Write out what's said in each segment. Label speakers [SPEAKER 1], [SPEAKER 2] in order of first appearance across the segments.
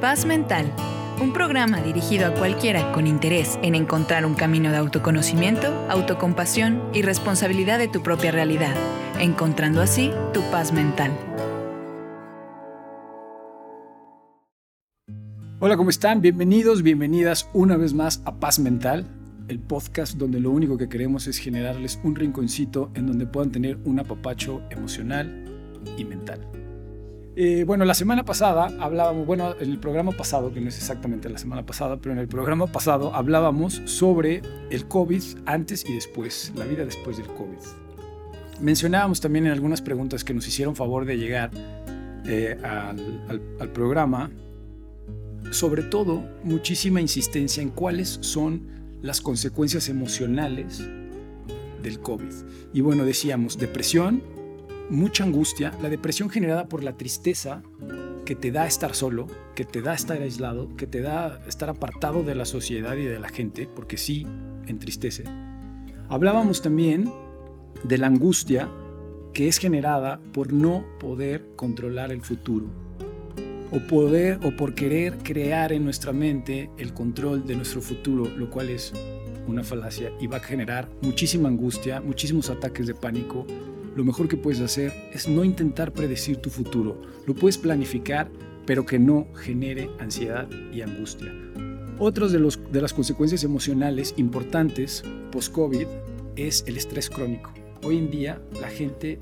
[SPEAKER 1] Paz Mental, un programa dirigido a cualquiera con interés en encontrar un camino de autoconocimiento, autocompasión y responsabilidad de tu propia realidad, encontrando así tu paz mental.
[SPEAKER 2] Hola, ¿cómo están? Bienvenidos, bienvenidas una vez más a Paz Mental, el podcast donde lo único que queremos es generarles un rinconcito en donde puedan tener un apapacho emocional y mental. Eh, bueno, la semana pasada hablábamos, bueno, en el programa pasado, que no es exactamente la semana pasada, pero en el programa pasado hablábamos sobre el COVID antes y después, la vida después del COVID. Mencionábamos también en algunas preguntas que nos hicieron favor de llegar eh, al, al programa, sobre todo muchísima insistencia en cuáles son las consecuencias emocionales del COVID. Y bueno, decíamos depresión, mucha angustia, la depresión generada por la tristeza que te da estar solo, que te da estar aislado, que te da estar apartado de la sociedad y de la gente, porque sí entristece. Hablábamos también de la angustia que es generada por no poder controlar el futuro o poder o por querer crear en nuestra mente el control de nuestro futuro, lo cual es una falacia y va a generar muchísima angustia, muchísimos ataques de pánico, lo mejor que puedes hacer es no intentar predecir tu futuro. Lo puedes planificar, pero que no genere ansiedad y angustia. Otras de, de las consecuencias emocionales importantes post-COVID es el estrés crónico. Hoy en día la gente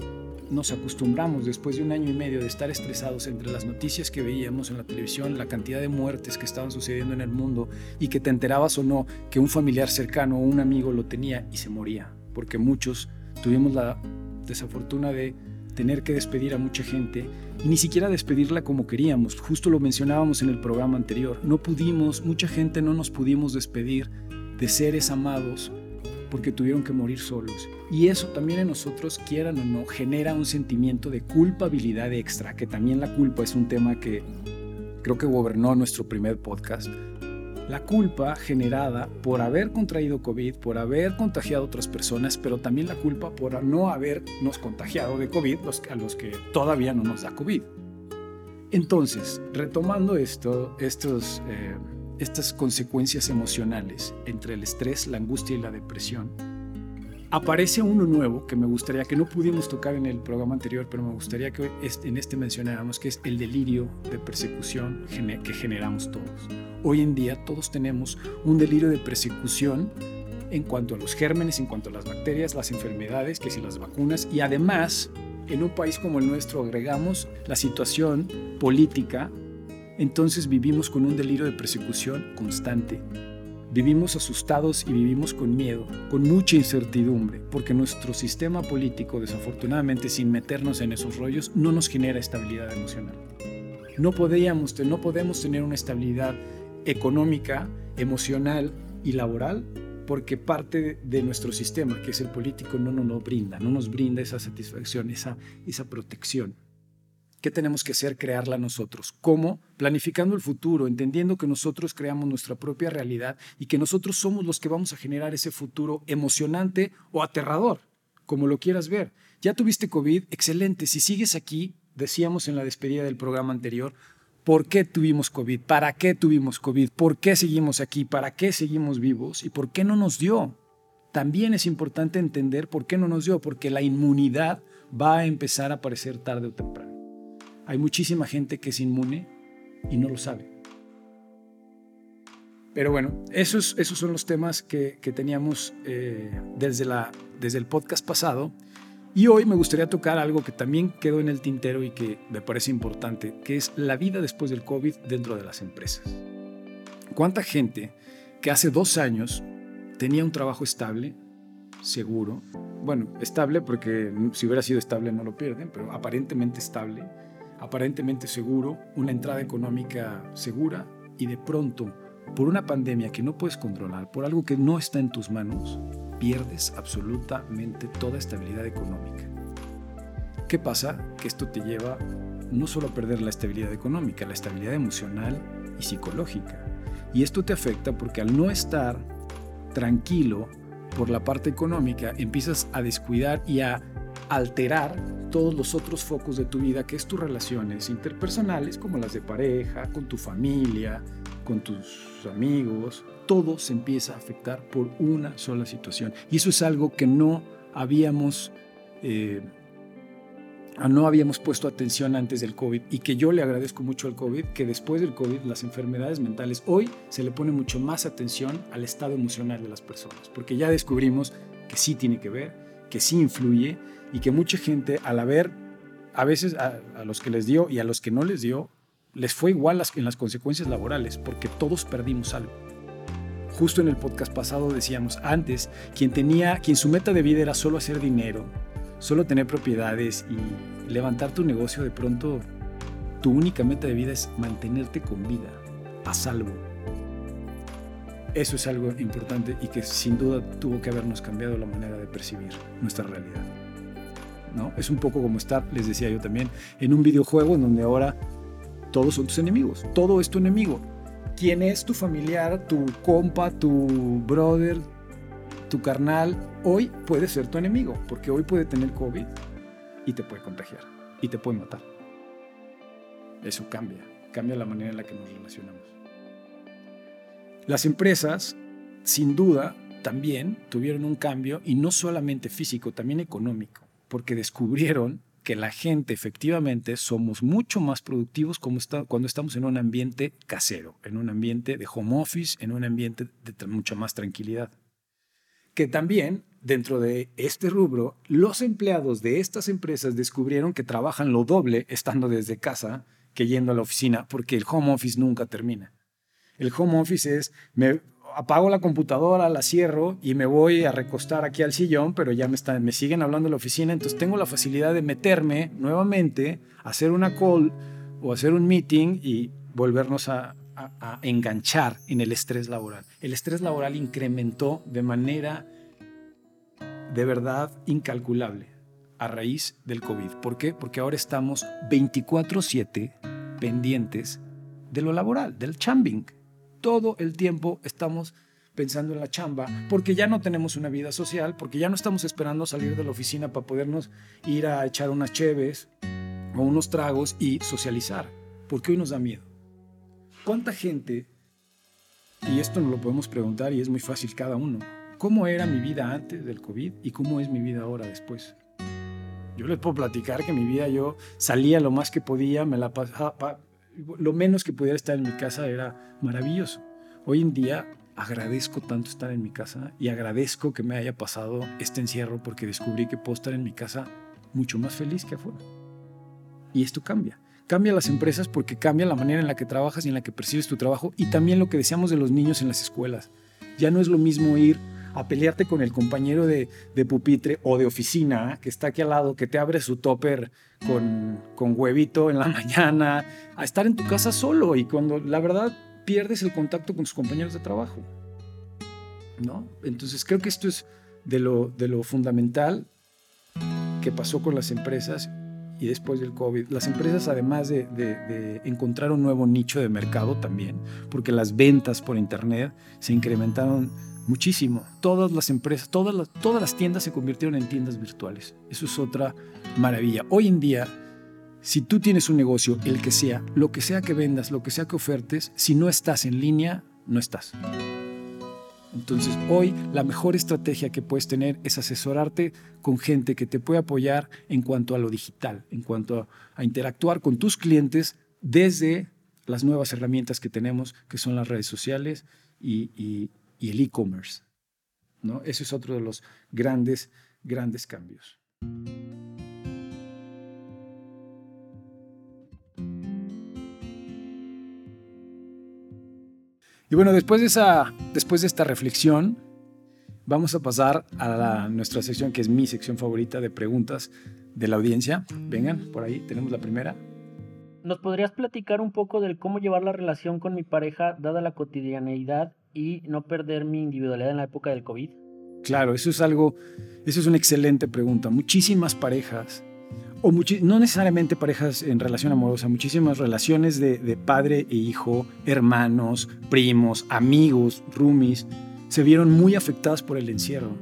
[SPEAKER 2] nos acostumbramos después de un año y medio de estar estresados entre las noticias que veíamos en la televisión, la cantidad de muertes que estaban sucediendo en el mundo y que te enterabas o no que un familiar cercano o un amigo lo tenía y se moría, porque muchos tuvimos la desafortuna de tener que despedir a mucha gente y ni siquiera despedirla como queríamos. Justo lo mencionábamos en el programa anterior. No pudimos, mucha gente no nos pudimos despedir de seres amados porque tuvieron que morir solos. Y eso también en nosotros, quieran o no, genera un sentimiento de culpabilidad extra, que también la culpa es un tema que creo que gobernó nuestro primer podcast la culpa generada por haber contraído COVID, por haber contagiado a otras personas, pero también la culpa por no habernos contagiado de COVID a los que todavía no nos da COVID. Entonces, retomando esto, estos, eh, estas consecuencias emocionales entre el estrés, la angustia y la depresión, aparece uno nuevo que me gustaría que no pudimos tocar en el programa anterior, pero me gustaría que en este mencionáramos, que es el delirio de persecución que generamos todos. Hoy en día todos tenemos un delirio de persecución en cuanto a los gérmenes, en cuanto a las bacterias, las enfermedades, que si las vacunas, y además, en un país como el nuestro agregamos la situación política, entonces vivimos con un delirio de persecución constante Vivimos asustados y vivimos con miedo, con mucha incertidumbre, porque nuestro sistema político, desafortunadamente, sin meternos en esos rollos, no nos genera estabilidad emocional. No, podíamos, no podemos tener una estabilidad económica, emocional y laboral porque parte de nuestro sistema, que es el político, no nos lo brinda, no nos brinda esa satisfacción, esa, esa protección. ¿Qué tenemos que hacer? Crearla nosotros. ¿Cómo? Planificando el futuro, entendiendo que nosotros creamos nuestra propia realidad y que nosotros somos los que vamos a generar ese futuro emocionante o aterrador, como lo quieras ver. Ya tuviste COVID, excelente. Si sigues aquí, decíamos en la despedida del programa anterior, ¿por qué tuvimos COVID? ¿Para qué tuvimos COVID? ¿Por qué seguimos aquí? ¿Para qué seguimos vivos? ¿Y por qué no nos dio? También es importante entender por qué no nos dio, porque la inmunidad va a empezar a aparecer tarde o temprano. Hay muchísima gente que es inmune y no lo sabe. Pero bueno, esos, esos son los temas que, teníamos eh, desde, la, desde el podcast pasado. Y hoy me gustaría tocar algo que también quedó en el tintero y que me parece importante, que es la vida después del COVID dentro de las empresas. ¿Cuánta gente que hace dos años tenía un trabajo estable, seguro, bueno, estable porque si hubiera sido estable no lo pierden, pero aparentemente estable, aparentemente seguro, una entrada económica segura y de pronto, por una pandemia que no puedes controlar, por algo que no está en tus manos, pierdes absolutamente toda estabilidad económica. ¿Qué pasa? Que esto te lleva no solo a perder la estabilidad económica, la estabilidad emocional y psicológica. Y esto te afecta porque al no estar tranquilo por la parte económica, empiezas a descuidar y a alterar todos los otros focos de tu vida, que es tus relaciones interpersonales, como las de pareja, con tu familia, con tus amigos. Todo se empieza a afectar por una sola situación. Y eso es algo que no habíamos... Eh, no habíamos puesto atención antes del COVID y que yo le agradezco mucho al COVID, que después del COVID las enfermedades mentales, hoy se le pone mucho más atención al estado emocional de las personas, porque ya descubrimos que sí tiene que ver, que sí influye y que mucha gente al haber, a veces a, los que les dio y a los que no les dio, les fue igual en las consecuencias laborales, porque todos perdimos algo. Justo en el podcast pasado decíamos, antes, quien tenía, quien su meta de vida era solo hacer dinero, solo tener propiedades y levantar tu negocio, de pronto tu única meta de vida es mantenerte con vida, a salvo. Eso es algo importante y que sin duda tuvo que habernos cambiado la manera de percibir nuestra realidad. ¿no? Es un poco como estar, les decía yo también, en un videojuego en donde ahora todos son tus enemigos, todo es tu enemigo. ¿Quién es tu familiar, tu compa, tu brother, tu carnal hoy puede ser tu enemigo, porque hoy puede tener COVID y te puede contagiar y te puede matar. Eso cambia, cambia la manera en la que nos relacionamos. Las empresas, sin duda, también tuvieron un cambio y no solamente físico, también económico, porque descubrieron que la gente efectivamente somos mucho más productivos cuando estamos en un ambiente casero, en un ambiente de home office, en un ambiente de mucha más tranquilidad que también dentro de este rubro, los empleados de estas empresas descubrieron que trabajan lo doble estando desde casa que yendo a la oficina, porque el home office nunca termina. El home office es, me apago la computadora, la cierro y me voy a recostar aquí al sillón, pero ya me, están, me siguen hablando en la oficina, entonces tengo la facilidad de meterme nuevamente, hacer una call o hacer un meeting y volvernos a, a, enganchar en el estrés laboral. El estrés laboral incrementó de manera de verdad incalculable a raíz del COVID. ¿Por qué? Porque ahora estamos 24/7 pendientes de lo laboral, del chambing. Todo el tiempo estamos pensando en la chamba, porque ya no tenemos una vida social, porque ya no estamos esperando salir de la oficina para podernos ir a echar unas cheves o unos tragos y socializar, porque hoy nos da miedo. ¿Cuánta gente, y esto nos lo podemos preguntar y es muy fácil cada uno, cómo era mi vida antes del COVID y cómo es mi vida ahora después? Yo les puedo platicar que mi vida yo salía lo más que podía, me la pasaba, lo menos que pudiera estar en mi casa era maravilloso. Hoy en día agradezco tanto estar en mi casa y agradezco que me haya pasado este encierro porque descubrí que puedo estar en mi casa mucho más feliz que afuera. Y esto cambia. Cambia las empresas porque cambia la manera en la que trabajas y en la que percibes tu trabajo y también lo que deseamos de los niños en las escuelas. Ya no es lo mismo ir a pelearte con el compañero de, pupitre o de oficina que está aquí al lado, que te abre su topper con, con huevito en la mañana, a estar en tu casa solo y cuando la verdad pierdes el contacto con tus compañeros de trabajo. ¿no? Entonces creo que esto es de lo, de lo fundamental que pasó con las empresas y después del COVID, las empresas además de, encontrar un nuevo nicho de mercado también, porque las ventas por Internet se incrementaron muchísimo. Todas las empresas, todas todas las tiendas se convirtieron en tiendas virtuales. Eso es otra maravilla. Hoy en día, si tú tienes un negocio, el que sea, lo que sea que vendas, lo que sea que ofertes, si no estás en línea, no estás. Entonces hoy la mejor estrategia que puedes tener es asesorarte con gente que te puede apoyar en cuanto a lo digital, en cuanto a, interactuar con tus clientes desde las nuevas herramientas que tenemos, que son las redes sociales y, el e-commerce. ¿no? Ese es otro de los grandes, grandes cambios. Y bueno, después de, esa, después de esta reflexión, vamos a pasar a nuestra sección, que es mi sección favorita de preguntas de la audiencia. Vengan, por ahí tenemos la primera.
[SPEAKER 3] ¿Nos podrías platicar un poco del cómo llevar la relación con mi pareja dada la cotidianeidad y no perder mi individualidad en la época del COVID?
[SPEAKER 2] Claro, eso es algo, eso es una excelente pregunta. Muchísimas parejas o no necesariamente parejas en relación amorosa, muchísimas relaciones de, padre e hijo, hermanos, primos, amigos, roomies, se vieron muy afectadas por el encierro.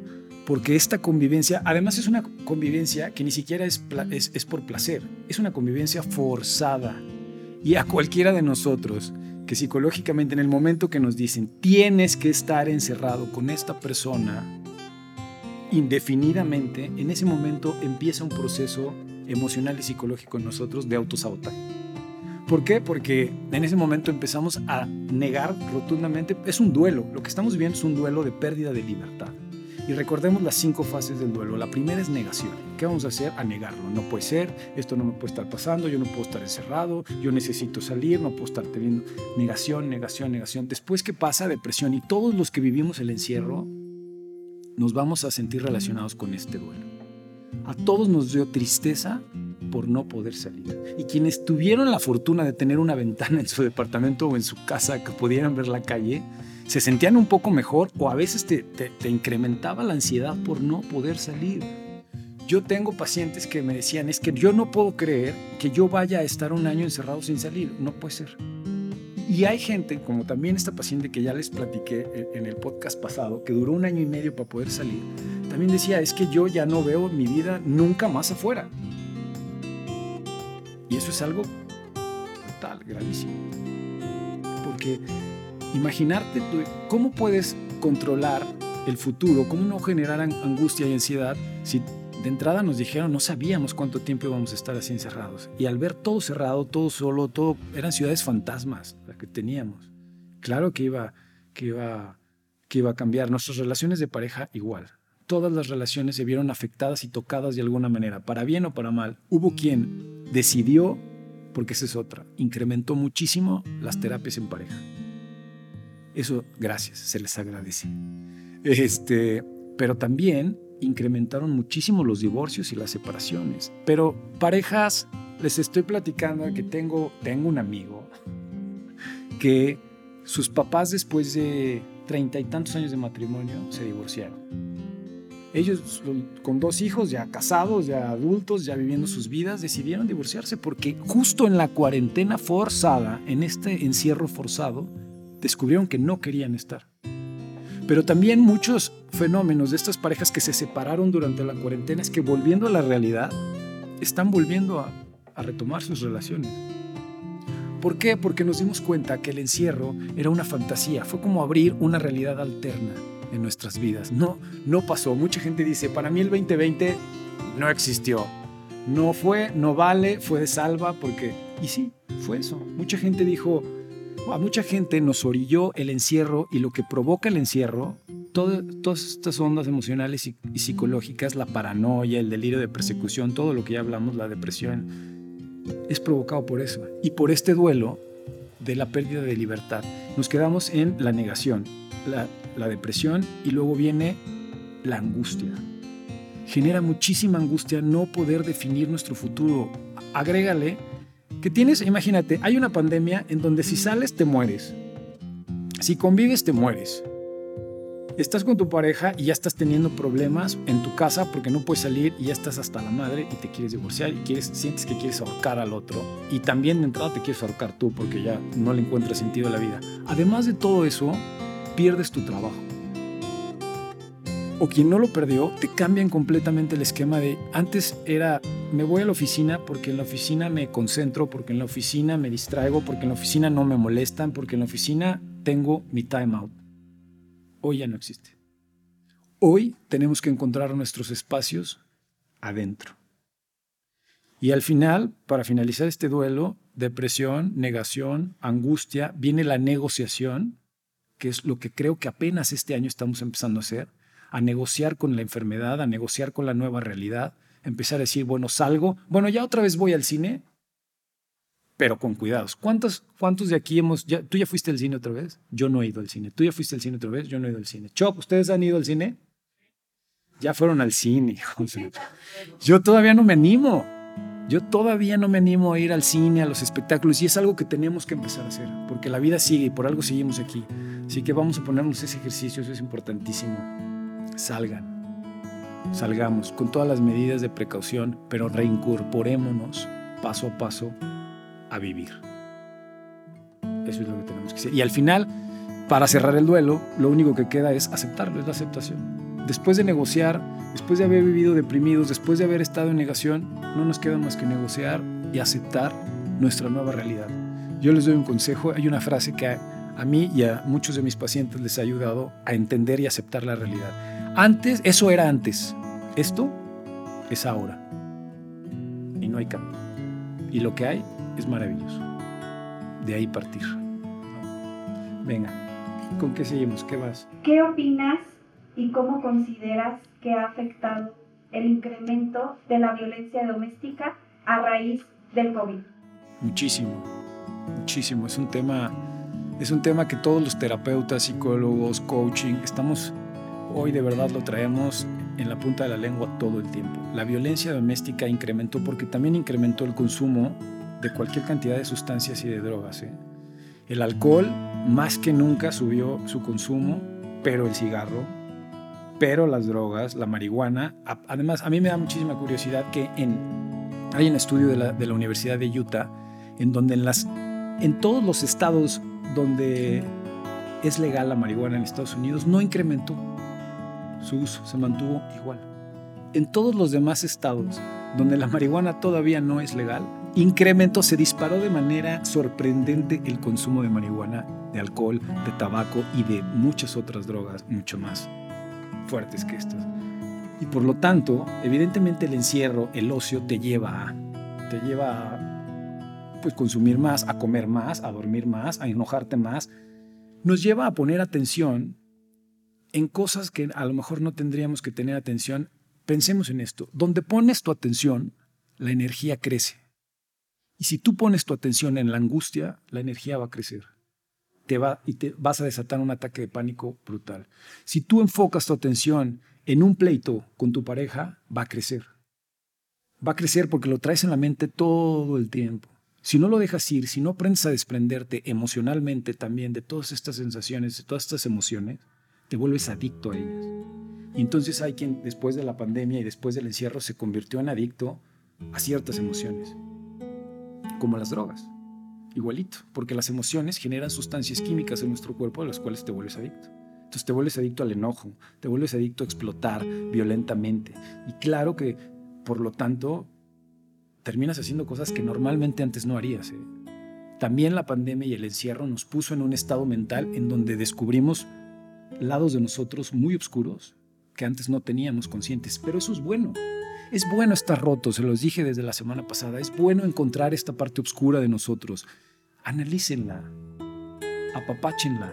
[SPEAKER 2] porque esta convivencia, además es una convivencia que ni siquiera es, es, es por placer, es una convivencia forzada. Y a cualquiera de nosotros que psicológicamente en el momento que nos dicen tienes que estar encerrado con esta persona indefinidamente, en ese momento empieza un proceso emocional y psicológico en nosotros de autosabotaje. ¿Por qué? Porque en ese momento empezamos a negar rotundamente, es un duelo, lo que estamos viviendo es un duelo de pérdida de libertad. Y recordemos las cinco fases del duelo. La primera es negación. ¿Qué vamos a hacer? A negarlo. No puede ser, esto no me puede estar pasando, yo no puedo estar encerrado, yo necesito salir, no puedo estar teniendo negación, negación, negación. Después que pasa depresión y todos los que vivimos el encierro nos vamos a sentir relacionados con este duelo. A todos nos dio tristeza por no poder salir. Y quienes tuvieron la fortuna de tener una ventana en su departamento o en su casa que pudieran ver la calle, se sentían un poco mejor o a veces te, incrementaba la ansiedad por no poder salir. Yo tengo pacientes que me decían, es que yo no puedo creer que yo vaya a estar un año encerrado sin salir. No puede ser. Y hay gente, como también esta paciente que ya les platiqué en el podcast pasado, que duró un año y medio para poder salir, también decía, es que yo ya no veo mi vida nunca más afuera. Y eso es algo total, gravísimo. Porque imaginarte cómo puedes controlar el futuro, cómo no generar angustia y ansiedad si de entrada nos dijeron no sabíamos cuánto tiempo íbamos a estar así encerrados. Y al ver todo cerrado, todo solo, todo eran ciudades fantasmas que teníamos. Claro que iba, que iba, que iba a cambiar. Nuestras relaciones de pareja igual. Todas las relaciones se vieron afectadas y tocadas de alguna manera, para bien o para mal. Hubo quien decidió, porque esa es otra, incrementó muchísimo las terapias en pareja. Eso, gracias, se les agradece. Este, pero también incrementaron muchísimo los divorcios y las separaciones. Pero parejas, les estoy platicando que tengo, tengo un amigo que sus papás después de treinta y tantos años de matrimonio se divorciaron. Ellos con dos hijos ya casados, ya adultos, ya viviendo sus vidas, decidieron divorciarse porque justo en la cuarentena forzada, en este encierro forzado, descubrieron que no querían estar. Pero también muchos fenómenos de estas parejas que se separaron durante la cuarentena es que volviendo a la realidad, están volviendo a, retomar sus relaciones. ¿Por qué? Porque nos dimos cuenta que el encierro era una fantasía, fue como abrir una realidad alterna en nuestras vidas. No, no pasó. Mucha gente dice, para mí el 2020 no existió. No fue, no vale, fue de salva porque... Y sí, fue eso. Mucha gente dijo, a mucha gente nos orilló el encierro y lo que provoca el encierro, todas estas ondas emocionales y, psicológicas, la paranoia, el delirio de persecución, todo lo que ya hablamos, la depresión, es provocado por eso. Y por este duelo de la pérdida de libertad, nos quedamos en la negación, la, depresión y luego viene la angustia. Genera muchísima angustia no poder definir nuestro futuro. Agrégale que tienes, imagínate, hay una pandemia en donde si sales te mueres. Si convives te mueres. Estás con tu pareja y ya estás teniendo problemas en tu casa porque no puedes salir y ya estás hasta la madre y te quieres divorciar y quieres, sientes que quieres ahorcar al otro. Y también de entrada te quieres ahorcar tú porque ya no le encuentras sentido a la vida. Además de todo eso, pierdes tu trabajo o quien no lo perdió, te cambian completamente el esquema de antes era me voy a la oficina porque en la oficina me concentro, porque en la oficina me distraigo, porque en la oficina no me molestan, porque en la oficina tengo mi time out. Hoy ya no existe. Hoy tenemos que encontrar nuestros espacios adentro. Y al final, para finalizar este duelo, depresión, negación, angustia, viene la negociación, que es lo que creo que apenas este año estamos empezando a hacer a negociar con la enfermedad, a negociar con la nueva realidad, empezar a decir, bueno, salgo, bueno, ya otra vez voy al cine, pero con cuidados. ¿Cuántos, cuántos de aquí hemos, ya, tú ya fuiste al cine otra vez? Yo no he ido al cine. ¿Tú ya fuiste al cine otra vez? Yo no he ido al cine. Chop, ¿ustedes han ido al cine? Ya fueron al cine. Yo todavía no me animo. Yo todavía no me animo a ir al cine, a los espectáculos, y es algo que tenemos que empezar a hacer, porque la vida sigue y por algo seguimos aquí. Así que vamos a ponernos ese ejercicio, eso es importantísimo salgan. Salgamos con todas las medidas de precaución, pero reincorporémonos paso a paso a vivir. Eso es lo que tenemos que hacer. Y al final, para cerrar el duelo, lo único que queda es aceptarlo, es la aceptación. después de negociar, después de haber vivido deprimidos, después de haber estado en negación, no nos queda más que negociar y aceptar nuestra nueva realidad. Yo les doy un consejo, hay una frase que a, mí y a muchos de mis pacientes les ha ayudado a entender y aceptar la realidad. Antes, eso era antes, esto es ahora. Y no hay cambio. Y lo que hay es maravilloso. De ahí partir. Venga, ¿con qué seguimos? ¿Qué vas?
[SPEAKER 4] ¿Qué opinas y cómo consideras que ha afectado el incremento de la violencia doméstica a raíz del COVID?
[SPEAKER 2] Muchísimo, muchísimo. Es un tema, es un tema que todos los terapeutas, psicólogos, coaching, estamos hoy de verdad lo traemos en la punta de la lengua todo el tiempo. La violencia doméstica incrementó porque también incrementó el consumo de cualquier cantidad de sustancias y de drogas. ¿eh? El alcohol más que nunca subió su consumo, pero el cigarro, pero las drogas, la marihuana. Además, a mí me da muchísima curiosidad que en, hay un estudio de la, Universidad de Utah en donde en todos los estados donde es legal la marihuana en Estados Unidos no incrementó su uso, se mantuvo igual. En todos los demás estados donde la marihuana todavía no es legal, incrementó, se disparó de manera sorprendente el consumo de marihuana, de alcohol, de tabaco y de muchas otras drogas mucho más fuertes que estas. Y por lo tanto, evidentemente el encierro, el ocio te lleva a, te lleva pues, consumir más, a comer más, a dormir más, a enojarte más. Nos lleva a poner atención en cosas que a lo mejor no tendríamos que tener atención. Pensemos en esto. Donde pones tu atención, la energía crece. Y si tú pones tu atención en la angustia, la energía va a crecer. Te va, y te vas a desatar un ataque de pánico brutal. Si tú enfocas tu atención en un pleito con tu pareja, va a crecer. Va a crecer porque lo traes en la mente todo el tiempo. Si no lo dejas ir, si no aprendes a desprenderte emocionalmente también de todas estas sensaciones, de todas estas emociones, te vuelves adicto a ellas. Y entonces hay quien después de la pandemia y después del encierro se convirtió en adicto a ciertas emociones, como las drogas. Igualito, porque las emociones generan sustancias químicas en nuestro cuerpo de las cuales te vuelves adicto. Entonces te vuelves adicto al enojo, te vuelves adicto a explotar violentamente. Y claro que, por lo tanto, terminas haciendo cosas que normalmente antes no harías. ¿eh? También la pandemia y el encierro nos puso en un estado mental en donde descubrimos lados de nosotros muy oscuros que antes no teníamos conscientes, pero eso es bueno. Es bueno estar roto, se los dije desde la semana pasada, es bueno encontrar esta parte oscura de nosotros. Analícenla, apapáchenla,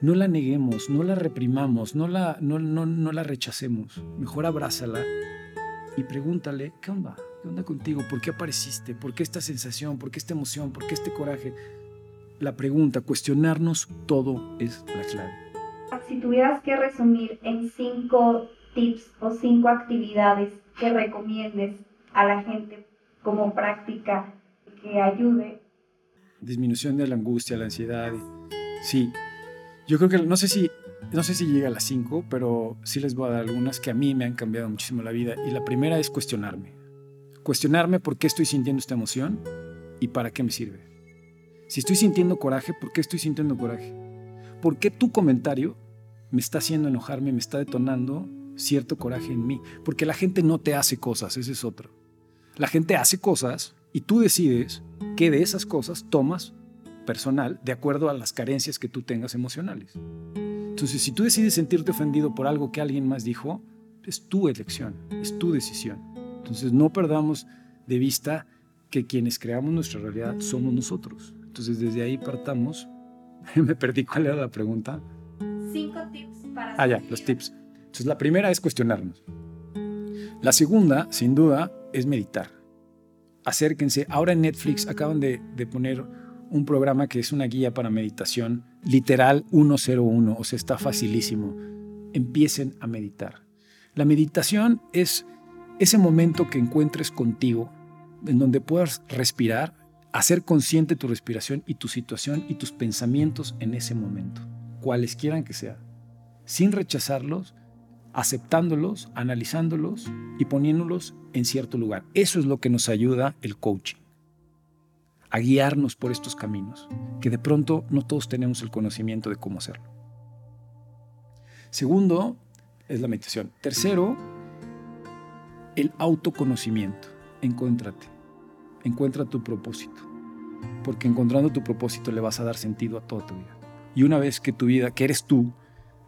[SPEAKER 2] no la neguemos, no la reprimamos, no la, no, no, no la rechacemos. Mejor abrázala y pregúntale, ¿qué onda? ¿Qué onda contigo? ¿Por qué apareciste? ¿Por qué esta sensación? ¿Por qué esta emoción? ¿Por qué este coraje? La pregunta, cuestionarnos todo es la clave
[SPEAKER 4] si tuvieras que resumir en cinco tips o cinco actividades que recomiendes a la gente como práctica que ayude.
[SPEAKER 2] Disminución de la angustia, la ansiedad. Sí, yo creo que no sé si no sé si llega a las cinco, pero sí les voy a dar algunas que a mí me han cambiado muchísimo la vida. Y la primera es cuestionarme. Cuestionarme por qué estoy sintiendo esta emoción y para qué me sirve. Si estoy sintiendo coraje, ¿por qué estoy sintiendo coraje? ¿Por qué tu comentario me está haciendo enojarme, me está detonando cierto coraje en mí. Porque la gente no te hace cosas, ese es otro. La gente hace cosas y tú decides qué de esas cosas tomas personal de acuerdo a las carencias que tú tengas emocionales. Entonces, si tú decides sentirte ofendido por algo que alguien más dijo, es tu elección, es tu decisión. Entonces, no perdamos de vista que quienes creamos nuestra realidad somos nosotros. Entonces, desde ahí partamos. Me perdí cuál era la pregunta.
[SPEAKER 4] Cinco tips para...
[SPEAKER 2] Ah, ya, los tips. Entonces, la primera es cuestionarnos. La segunda, sin duda, es meditar. Acérquense. Ahora en Netflix acaban de, poner un programa que es una guía para meditación, literal 101, o sea, está facilísimo. Empiecen a meditar. La meditación es ese momento que encuentres contigo, en donde puedas respirar, hacer consciente tu respiración y tu situación y tus pensamientos en ese momento cuales quieran que sean, sin rechazarlos, aceptándolos, analizándolos y poniéndolos en cierto lugar. Eso es lo que nos ayuda el coaching, a guiarnos por estos caminos, que de pronto no todos tenemos el conocimiento de cómo hacerlo. Segundo, es la meditación. Tercero, el autoconocimiento. Encuéntrate. Encuentra tu propósito. Porque encontrando tu propósito le vas a dar sentido a toda tu vida. Y una vez que tu vida, que eres tú,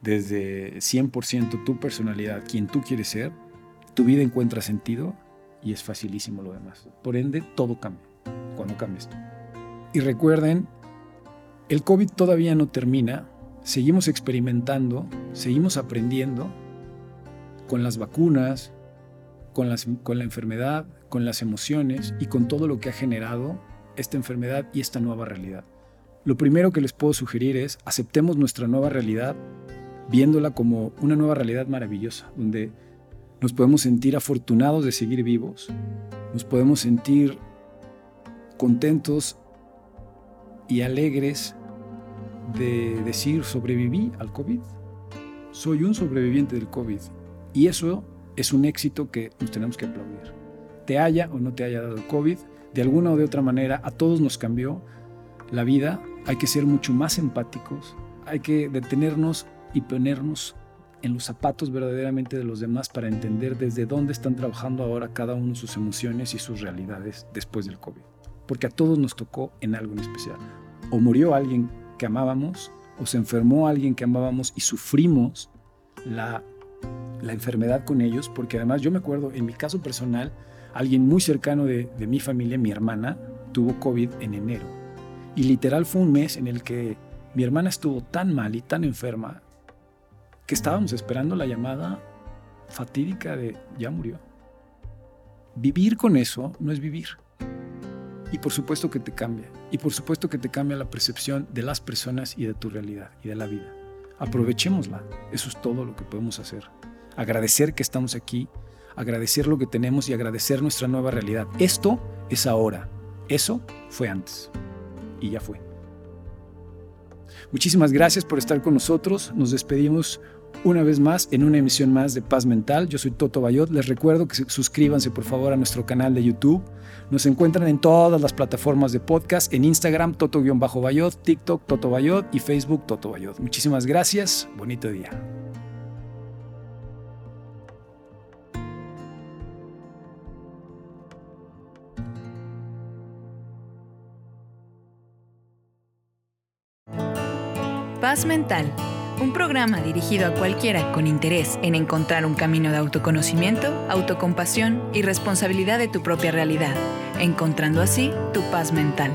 [SPEAKER 2] desde 100% tu personalidad, quien tú quieres ser, tu vida encuentra sentido y es facilísimo lo demás. Por ende, todo cambia cuando cambias tú. Y recuerden, el COVID todavía no termina, seguimos experimentando, seguimos aprendiendo con las vacunas, con, las, con la enfermedad, con las emociones y con todo lo que ha generado esta enfermedad y esta nueva realidad. Lo primero que les puedo sugerir es aceptemos nuestra nueva realidad viéndola como una nueva realidad maravillosa, donde nos podemos sentir afortunados de seguir vivos, nos podemos sentir contentos y alegres de decir sobreviví al COVID. Soy un sobreviviente del COVID. Y eso es un éxito que nos tenemos que aplaudir. Te haya o no te haya dado COVID, de alguna o de otra manera a todos nos cambió la vida. Hay que ser mucho más empáticos, hay que detenernos y ponernos en los zapatos verdaderamente de los demás para entender desde dónde están trabajando ahora cada uno sus emociones y sus realidades después del COVID. Porque a todos nos tocó en algo en especial. O murió alguien que amábamos, o se enfermó alguien que amábamos y sufrimos la, la enfermedad con ellos, porque además yo me acuerdo, en mi caso personal, alguien muy cercano de, de mi familia, mi hermana, tuvo COVID en enero. Y literal fue un mes en el que mi hermana estuvo tan mal y tan enferma que estábamos esperando la llamada fatídica de ya murió. Vivir con eso no es vivir. Y por supuesto que te cambia. Y por supuesto que te cambia la percepción de las personas y de tu realidad y de la vida. Aprovechémosla. Eso es todo lo que podemos hacer. Agradecer que estamos aquí, agradecer lo que tenemos y agradecer nuestra nueva realidad. Esto es ahora. Eso fue antes. Y ya fue. Muchísimas gracias por estar con nosotros. Nos despedimos una vez más en una emisión más de Paz Mental. Yo soy Toto Bayot. Les recuerdo que suscríbanse por favor a nuestro canal de YouTube. Nos encuentran en todas las plataformas de podcast, en Instagram Toto-Bayot, TikTok Toto Bayot y Facebook Toto Bayot. Muchísimas gracias. Bonito día.
[SPEAKER 1] Paz Mental un programa dirigido a cualquiera con interés en encontrar un camino de autoconocimiento, autocompasión y responsabilidad de tu propia realidad, encontrando así tu paz mental.